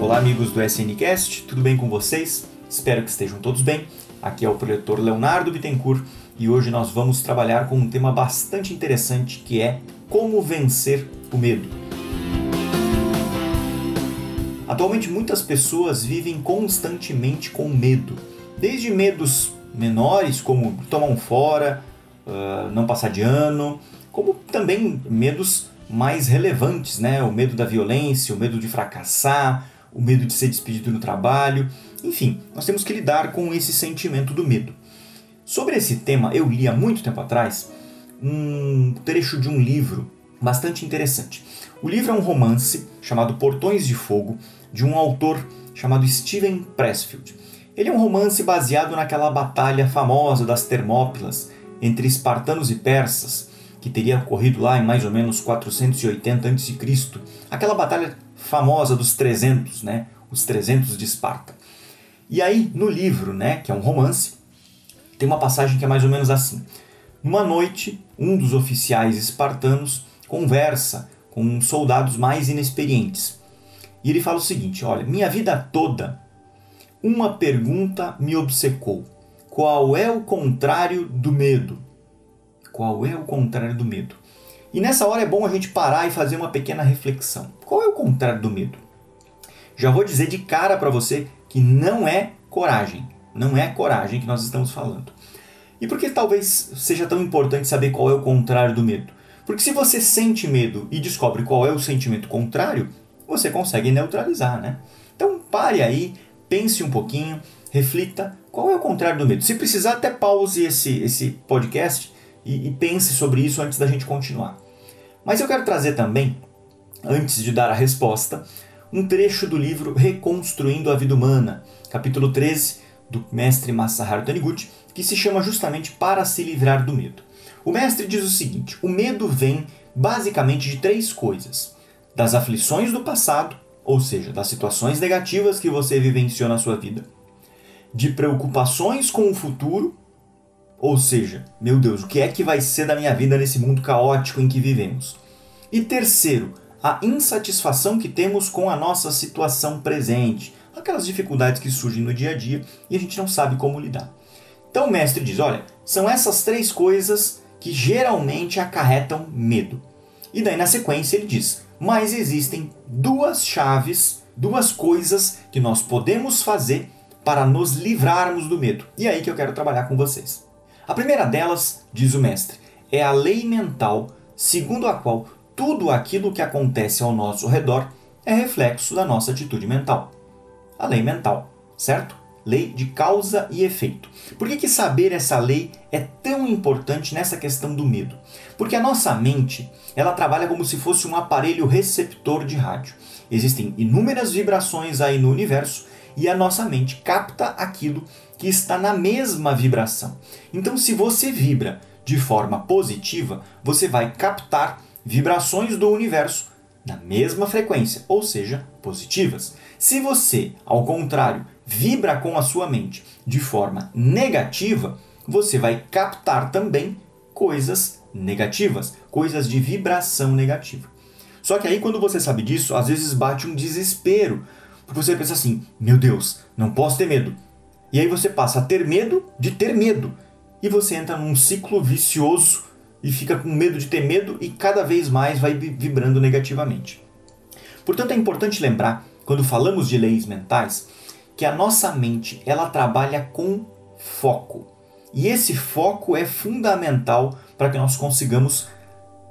Olá, amigos do SNCast, tudo bem com vocês? Espero que estejam todos bem. Aqui é o proletor Leonardo Bittencourt e hoje nós vamos trabalhar com um tema bastante interessante que é como vencer o medo. Atualmente, muitas pessoas vivem constantemente com medo, desde medos menores, como tomar um fora, uh, não passar de ano, como também medos mais relevantes, né? O medo da violência, o medo de fracassar, o medo de ser despedido no trabalho. Enfim, nós temos que lidar com esse sentimento do medo. Sobre esse tema, eu li há muito tempo atrás um trecho de um livro bastante interessante. O livro é um romance chamado Portões de Fogo, de um autor chamado Steven Pressfield. Ele é um romance baseado naquela batalha famosa das Termópilas entre espartanos e persas, que teria ocorrido lá em mais ou menos 480 a.C., aquela batalha famosa dos 300, né? Os 300 de Esparta. E aí, no livro, né, que é um romance, tem uma passagem que é mais ou menos assim. Numa noite, um dos oficiais espartanos conversa com soldados mais inexperientes. E ele fala o seguinte: Olha, minha vida toda uma pergunta me obcecou. Qual é o contrário do medo? Qual é o contrário do medo? E nessa hora é bom a gente parar e fazer uma pequena reflexão. Qual é o contrário do medo? Já vou dizer de cara para você que não é coragem. Não é coragem que nós estamos falando. E por que talvez seja tão importante saber qual é o contrário do medo? Porque se você sente medo e descobre qual é o sentimento contrário, você consegue neutralizar, né? Então pare aí, pense um pouquinho, reflita qual é o contrário do medo. Se precisar, até pause esse, esse podcast e, e pense sobre isso antes da gente continuar. Mas eu quero trazer também, antes de dar a resposta, um trecho do livro Reconstruindo a Vida Humana, capítulo 13, do mestre Masaharu Taniguchi, que se chama justamente Para se livrar do medo. O mestre diz o seguinte: o medo vem basicamente de três coisas: das aflições do passado, ou seja, das situações negativas que você vivenciou na sua vida, de preocupações com o futuro, ou seja, meu Deus, o que é que vai ser da minha vida nesse mundo caótico em que vivemos? E terceiro, a insatisfação que temos com a nossa situação presente, aquelas dificuldades que surgem no dia a dia e a gente não sabe como lidar. Então o mestre diz: olha, são essas três coisas que geralmente acarretam medo. E daí na sequência ele diz: mas existem duas chaves, duas coisas que nós podemos fazer para nos livrarmos do medo. E é aí que eu quero trabalhar com vocês. A primeira delas, diz o mestre, é a lei mental, segundo a qual tudo aquilo que acontece ao nosso redor é reflexo da nossa atitude mental. A lei mental, certo? Lei de causa e efeito. Por que, que saber essa lei é tão importante nessa questão do medo? Porque a nossa mente ela trabalha como se fosse um aparelho receptor de rádio. Existem inúmeras vibrações aí no universo e a nossa mente capta aquilo que está na mesma vibração. Então, se você vibra de forma positiva, você vai captar vibrações do universo na mesma frequência, ou seja, positivas. Se você, ao contrário, vibra com a sua mente de forma negativa, você vai captar também coisas negativas, coisas de vibração negativa. Só que aí quando você sabe disso, às vezes bate um desespero, porque você pensa assim: "Meu Deus, não posso ter medo". E aí você passa a ter medo de ter medo, e você entra num ciclo vicioso e fica com medo de ter medo e cada vez mais vai vibrando negativamente. Portanto, é importante lembrar, quando falamos de leis mentais, que a nossa mente ela trabalha com foco. E esse foco é fundamental para que nós consigamos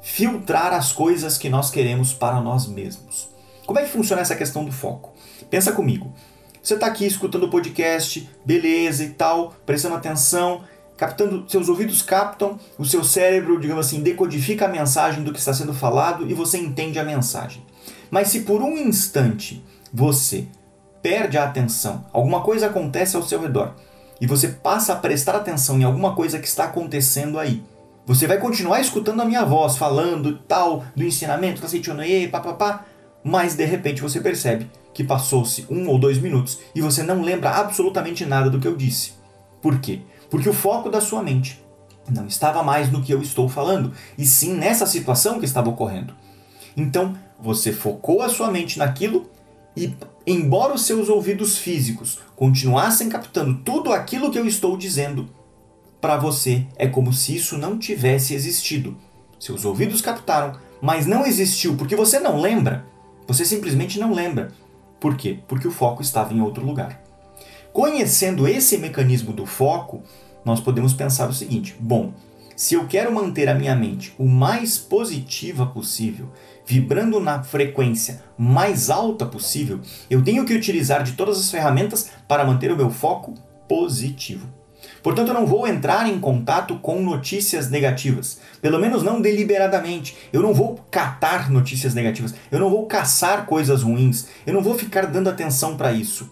filtrar as coisas que nós queremos para nós mesmos. Como é que funciona essa questão do foco? Pensa comigo. Você está aqui escutando o podcast, beleza e tal, prestando atenção, captando, seus ouvidos captam, o seu cérebro, digamos assim, decodifica a mensagem do que está sendo falado e você entende a mensagem. Mas se por um instante você perde a atenção, alguma coisa acontece ao seu redor e você passa a prestar atenção em alguma coisa que está acontecendo aí, você vai continuar escutando a minha voz falando tal do ensinamento, sentindo e papapá, mas de repente você percebe que passou-se um ou dois minutos e você não lembra absolutamente nada do que eu disse. Por quê? Porque o foco da sua mente Não estava mais no que eu estou falando, e sim nessa situação que estava ocorrendo. Então, você focou a sua mente naquilo e, embora os seus ouvidos físicos continuassem captando tudo aquilo que eu estou dizendo, para você é como se isso não tivesse existido. Seus ouvidos captaram, mas não existiu porque você não lembra. Você simplesmente não lembra. Por quê? Porque o foco estava em outro lugar. Conhecendo esse mecanismo do foco, nós podemos pensar o seguinte: bom, se eu quero manter a minha mente o mais positiva possível, vibrando na frequência mais alta possível, eu tenho que utilizar de todas as ferramentas para manter o meu foco positivo. Portanto, eu não vou entrar em contato com notícias negativas, pelo menos não deliberadamente. Eu não vou catar notícias negativas, eu não vou caçar coisas ruins, eu não vou ficar dando atenção para isso.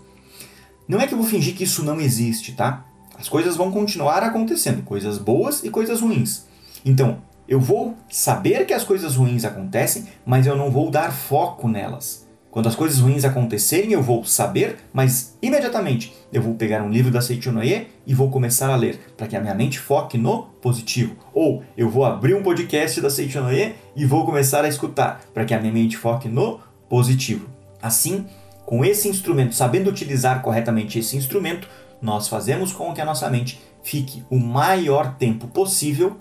Não é que eu vou fingir que isso não existe, tá? As coisas vão continuar acontecendo, coisas boas e coisas ruins. Então, eu vou saber que as coisas ruins acontecem, mas eu não vou dar foco nelas. Quando as coisas ruins acontecerem, eu vou saber, mas imediatamente eu vou pegar um livro da Seichonoye e vou começar a ler, para que a minha mente foque no positivo. Ou eu vou abrir um podcast da Seichonoye e vou começar a escutar, para que a minha mente foque no positivo. Assim, com esse instrumento, sabendo utilizar corretamente esse instrumento, nós fazemos com que a nossa mente fique o maior tempo possível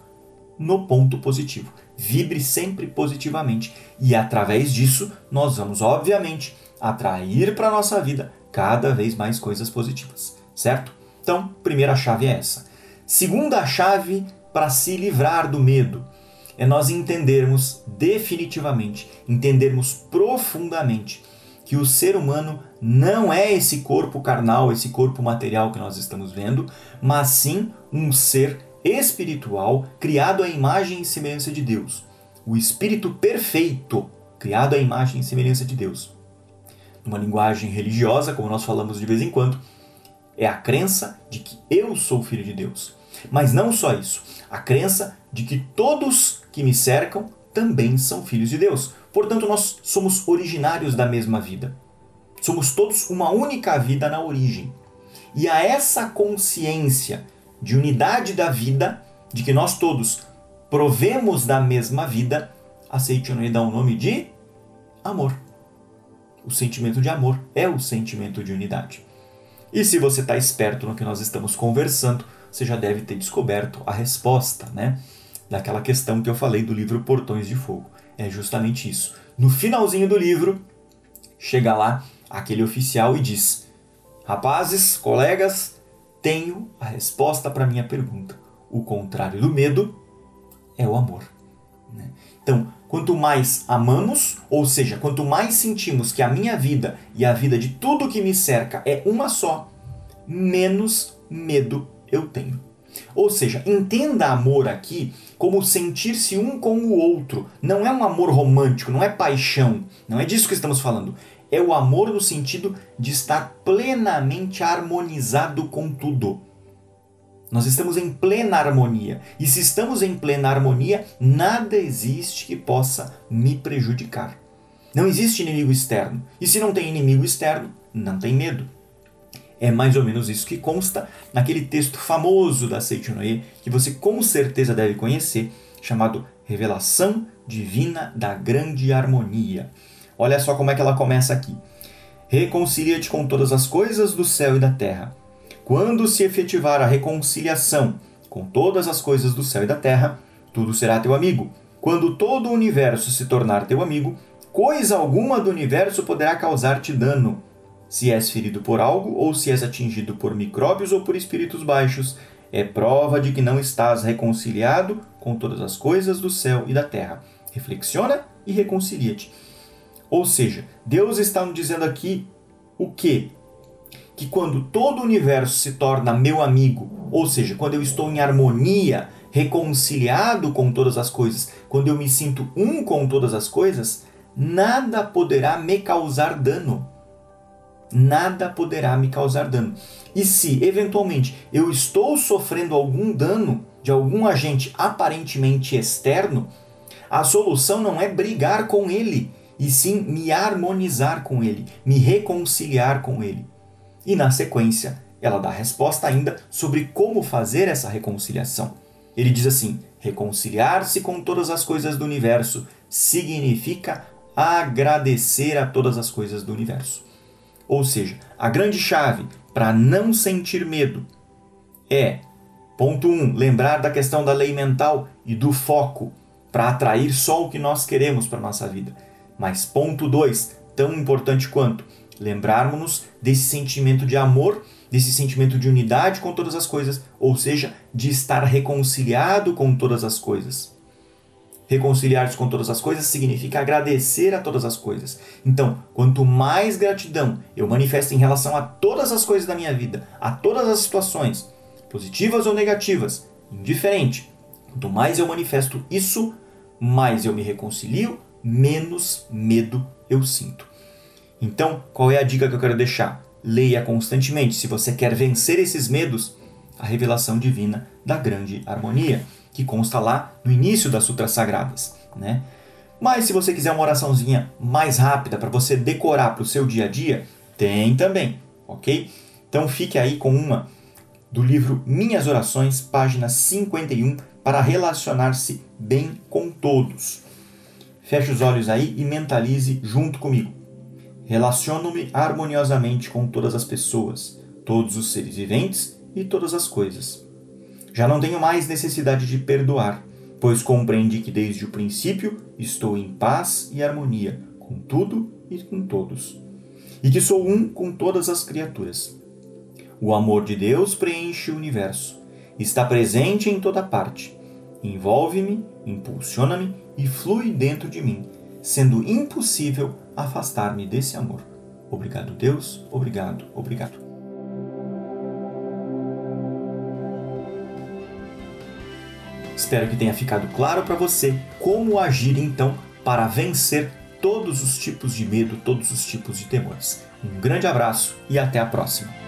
no ponto positivo. Vibre sempre positivamente e através disso nós vamos, obviamente, atrair para a nossa vida cada vez mais coisas positivas, certo? Então, primeira chave é essa. Segunda chave para se livrar do medo é nós entendermos definitivamente, entendermos profundamente que o ser humano não é esse corpo carnal, esse corpo material que nós estamos vendo, mas sim um ser espiritual criado à imagem e semelhança de Deus. O espírito perfeito, criado à imagem e semelhança de Deus. Numa linguagem religiosa, como nós falamos de vez em quando, é a crença de que eu sou filho de Deus. Mas não só isso, a crença de que todos que me cercam também são filhos de Deus. Portanto, nós somos originários da mesma vida. Somos todos uma única vida na origem. E a essa consciência de unidade da vida, de que nós todos provemos da mesma vida, a Seichonoe dá o um nome de amor. O sentimento de amor é o sentimento de unidade. E se você está esperto no que nós estamos conversando, você já deve ter descoberto a resposta, né? Daquela questão que eu falei do livro Portões de Fogo é justamente isso. No finalzinho do livro, chega lá aquele oficial e diz: Rapazes, colegas, tenho a resposta para minha pergunta. O contrário do medo é o amor. Né? Então, quanto mais amamos, ou seja, quanto mais sentimos que a minha vida e a vida de tudo que me cerca é uma só, menos medo eu tenho. Ou seja, entenda amor aqui como sentir-se um com o outro. Não é um amor romântico, não é paixão. Não é disso que estamos falando. É o amor no sentido de estar plenamente harmonizado com tudo. Nós estamos em plena harmonia. E se estamos em plena harmonia, nada existe que possa me prejudicar. Não existe inimigo externo. E se não tem inimigo externo, não tem medo. É mais ou menos isso que consta naquele texto famoso da Seichonoye, que você com certeza deve conhecer, chamado Revelação Divina da Grande Harmonia. Olha só como é que ela começa aqui. Reconcilia-te com todas as coisas do céu e da terra. Quando se efetivar a reconciliação com todas as coisas do céu e da terra, tudo será teu amigo. Quando todo o universo se tornar teu amigo, coisa alguma do universo poderá causar-te dano se és ferido por algo ou se és atingido por micróbios ou por espíritos baixos, é prova de que não estás reconciliado com todas as coisas do céu e da terra. Reflexiona e reconcilia-te. Ou seja, Deus está nos dizendo aqui o quê? Que quando todo o universo se torna meu amigo, ou seja, quando eu estou em harmonia, reconciliado com todas as coisas, quando eu me sinto um com todas as coisas, nada poderá me causar dano nada poderá me causar dano. E se eventualmente eu estou sofrendo algum dano de algum agente aparentemente externo, a solução não é brigar com ele, e sim me harmonizar com ele, me reconciliar com ele. E na sequência, ela dá resposta ainda sobre como fazer essa reconciliação. Ele diz assim: reconciliar-se com todas as coisas do universo significa agradecer a todas as coisas do universo. Ou seja, a grande chave para não sentir medo é, ponto 1, um, lembrar da questão da lei mental e do foco para atrair só o que nós queremos para nossa vida. Mas ponto 2, tão importante quanto, lembrarmos-nos desse sentimento de amor, desse sentimento de unidade com todas as coisas, ou seja, de estar reconciliado com todas as coisas. Reconciliar-se com todas as coisas significa agradecer a todas as coisas. Então, quanto mais gratidão eu manifesto em relação a todas as coisas da minha vida, a todas as situações, positivas ou negativas, indiferente, quanto mais eu manifesto isso, mais eu me reconcilio, menos medo eu sinto. Então, qual é a dica que eu quero deixar? Leia constantemente, se você quer vencer esses medos, a revelação divina da grande harmonia que consta lá no início das Sutras Sagradas. Né? Mas se você quiser uma oraçãozinha mais rápida para você decorar para o seu dia a dia, tem também, ok? Então fique aí com uma do livro Minhas Orações, página 51, para relacionar-se bem com todos. Feche os olhos aí e mentalize junto comigo. Relaciono-me harmoniosamente com todas as pessoas, todos os seres viventes e todas as coisas já não tenho mais necessidade de perdoar, pois compreendi que desde o princípio estou em paz e harmonia com tudo e com todos, e que sou um com todas as criaturas. O amor de Deus preenche o universo, está presente em toda parte, envolve-me, impulsiona-me e flui dentro de mim, sendo impossível afastar-me desse amor. Obrigado, Deus, obrigado, obrigado. Espero que tenha ficado claro para você como agir então para vencer todos os tipos de medo, todos os tipos de temores. Um grande abraço e até a próxima!